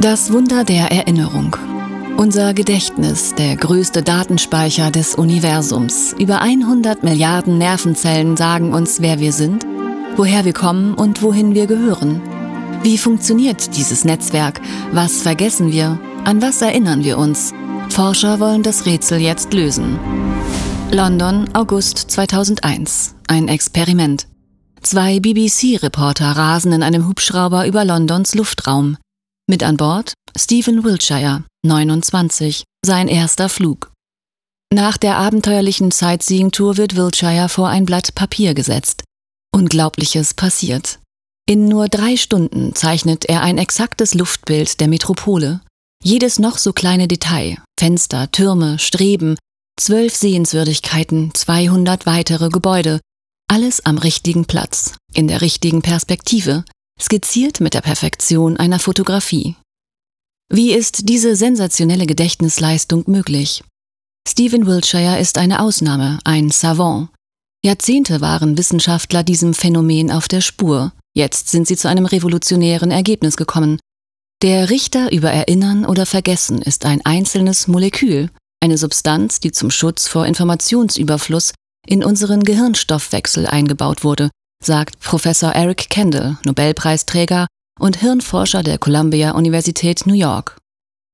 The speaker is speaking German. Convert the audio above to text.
Das Wunder der Erinnerung. Unser Gedächtnis, der größte Datenspeicher des Universums. Über 100 Milliarden Nervenzellen sagen uns, wer wir sind, woher wir kommen und wohin wir gehören. Wie funktioniert dieses Netzwerk? Was vergessen wir? An was erinnern wir uns? Forscher wollen das Rätsel jetzt lösen. London, August 2001. Ein Experiment. Zwei BBC-Reporter rasen in einem Hubschrauber über Londons Luftraum. Mit an Bord Stephen Wiltshire, 29, sein erster Flug. Nach der abenteuerlichen Sightseeing-Tour wird Wiltshire vor ein Blatt Papier gesetzt. Unglaubliches passiert. In nur drei Stunden zeichnet er ein exaktes Luftbild der Metropole. Jedes noch so kleine Detail, Fenster, Türme, Streben, zwölf Sehenswürdigkeiten, 200 weitere Gebäude, alles am richtigen Platz, in der richtigen Perspektive, skizziert mit der Perfektion einer Fotografie. Wie ist diese sensationelle Gedächtnisleistung möglich? Stephen Wiltshire ist eine Ausnahme, ein Savant. Jahrzehnte waren Wissenschaftler diesem Phänomen auf der Spur. Jetzt sind sie zu einem revolutionären Ergebnis gekommen. Der Richter über Erinnern oder Vergessen ist ein einzelnes Molekül, eine Substanz, die zum Schutz vor Informationsüberfluss in unseren Gehirnstoffwechsel eingebaut wurde sagt Professor Eric Kendall, Nobelpreisträger und Hirnforscher der Columbia Universität New York.